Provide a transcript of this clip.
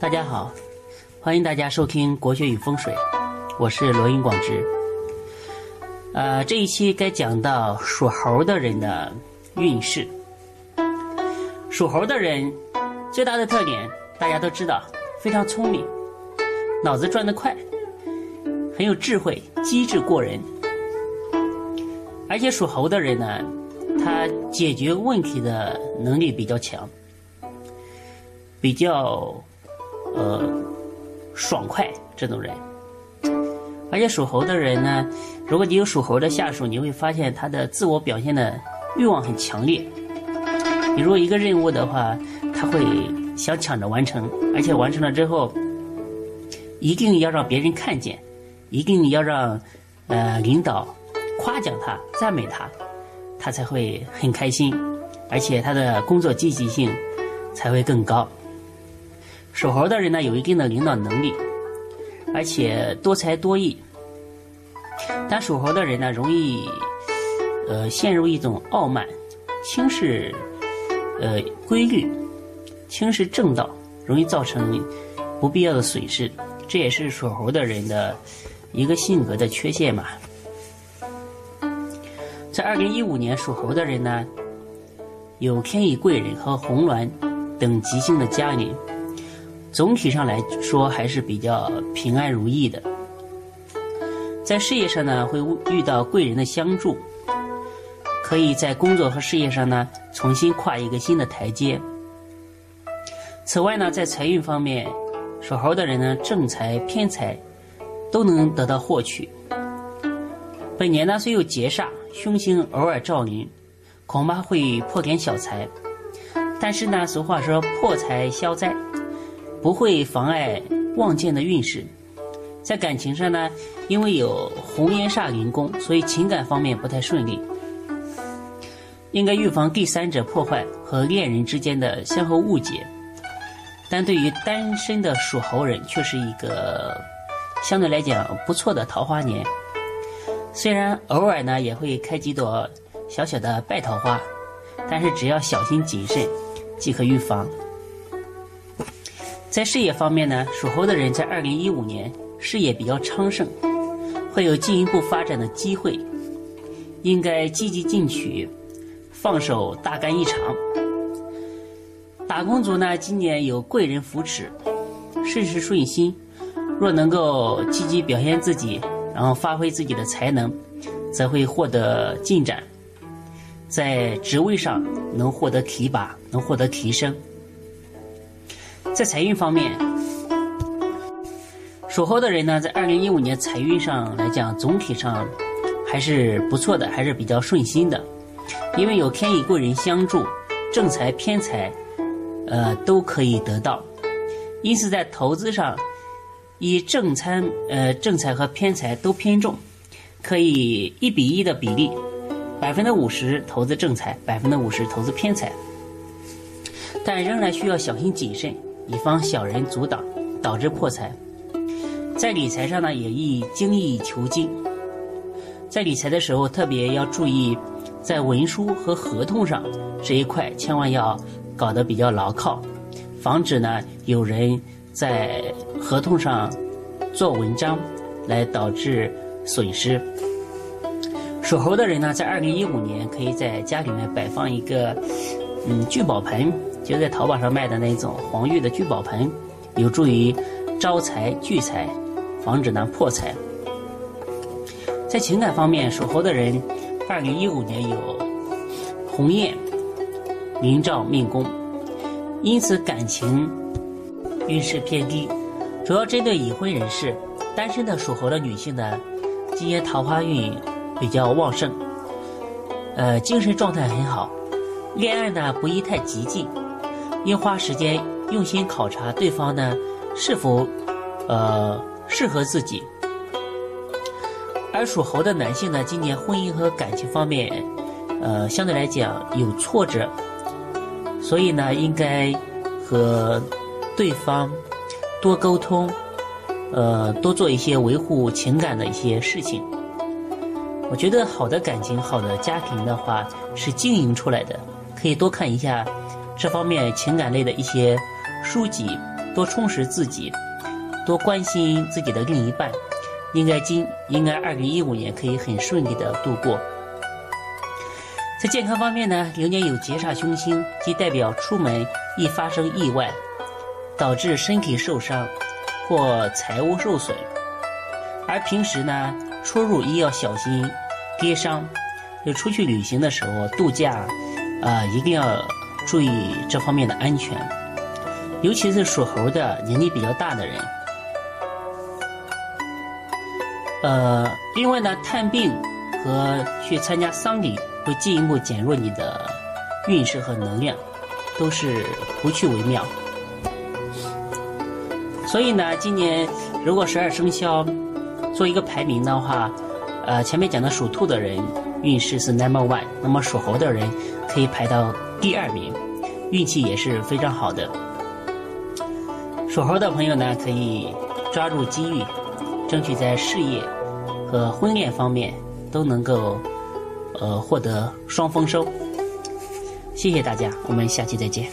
大家好，欢迎大家收听国学与风水，我是罗云广直。呃，这一期该讲到属猴的人的运势。属猴的人最大的特点，大家都知道，非常聪明，脑子转得快，很有智慧，机智过人。而且属猴的人呢，他解决问题的能力比较强，比较呃爽快这种人。而且属猴的人呢，如果你有属猴的下属，你会发现他的自我表现的欲望很强烈。比如一个任务的话，他会想抢着完成，而且完成了之后，一定要让别人看见，一定要让呃领导夸奖他、赞美他，他才会很开心，而且他的工作积极性才会更高。属猴的人呢，有一定的领导能力，而且多才多艺，但属猴的人呢，容易呃陷入一种傲慢、轻视。呃，规律轻视正道，容易造成不必要的损失，这也是属猴的人的一个性格的缺陷嘛。在二零一五年，属猴的人呢，有天乙贵人和红鸾等吉星的加临，总体上来说还是比较平安如意的。在事业上呢，会遇到贵人的相助。可以在工作和事业上呢，重新跨一个新的台阶。此外呢，在财运方面，属猴的人呢，正财偏财都能得到获取。本年呢，虽有劫煞凶星偶尔照临，恐怕会破点小财，但是呢，俗话说破财消灾，不会妨碍旺健的运势。在感情上呢，因为有红颜煞临宫，所以情感方面不太顺利。应该预防第三者破坏和恋人之间的相互误解，但对于单身的属猴人却是一个相对来讲不错的桃花年。虽然偶尔呢也会开几朵小小的败桃花，但是只要小心谨慎即可预防。在事业方面呢，属猴的人在二零一五年事业比较昌盛，会有进一步发展的机会，应该积极进取。放手大干一场。打工族呢，今年有贵人扶持，事事顺心。若能够积极表现自己，然后发挥自己的才能，则会获得进展，在职位上能获得提拔，能获得提升。在财运方面，属猴的人呢，在二零一五年财运上来讲，总体上还是不错的，还是比较顺心的。因为有天乙贵人相助，正财偏财，呃，都可以得到。因此，在投资上，以正财呃正财和偏财都偏重，可以一比一的比例，百分之五十投资正财，百分之五十投资偏财。但仍然需要小心谨慎，以防小人阻挡，导致破财。在理财上呢，也宜精益求精。在理财的时候，特别要注意。在文书和合同上这一块，千万要搞得比较牢靠，防止呢有人在合同上做文章，来导致损失。属猴的人呢，在二零一五年可以在家里面摆放一个嗯聚宝盆，就在淘宝上卖的那种黄玉的聚宝盆，有助于招财聚财，防止呢破财。在情感方面，属猴的人。二零一五年有鸿雁明照命宫，因此感情运势偏低，主要针对已婚人士。单身的属猴的女性呢，今年桃花运比较旺盛，呃，精神状态很好。恋爱呢不宜太激进，应花时间用心考察对方呢是否呃适合自己。而属猴的男性呢，今年婚姻和感情方面，呃，相对来讲有挫折，所以呢，应该和对方多沟通，呃，多做一些维护情感的一些事情。我觉得好的感情、好的家庭的话是经营出来的，可以多看一下这方面情感类的一些书籍，多充实自己，多关心自己的另一半，应该今应该二零一五年可以很顺利的度过。在健康方面呢，流年有劫煞凶星，即代表出门易发生意外，导致身体受伤或财物受损，而平时呢，出入亦要小心跌伤。就出去旅行的时候度假，啊，一定要注意这方面的安全，尤其是属猴的年纪比较大的人。呃，另外呢，探病和去参加丧礼会进一步减弱你的运势和能量，都是不去为妙。所以呢，今年如果十二生肖做一个排名的话，呃，前面讲的属兔的人。运势是 number one，那么属猴的人可以排到第二名，运气也是非常好的。属猴的朋友呢，可以抓住机遇，争取在事业和婚恋方面都能够呃获得双丰收。谢谢大家，我们下期再见。